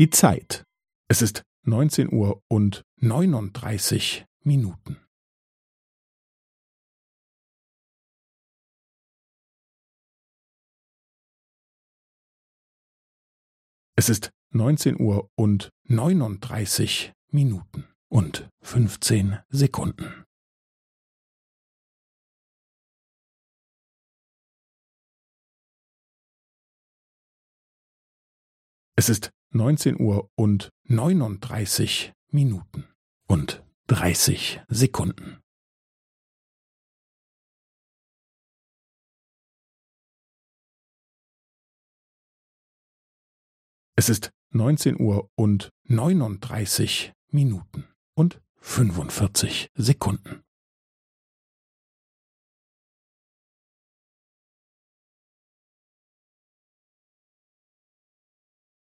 Die Zeit. Es ist neunzehn Uhr und neununddreißig Minuten. Es ist neunzehn Uhr und neununddreißig Minuten und fünfzehn Sekunden. Es ist neunzehn Uhr und neununddreißig Minuten und dreißig Sekunden. Es ist neunzehn Uhr und neununddreißig Minuten und fünfundvierzig Sekunden.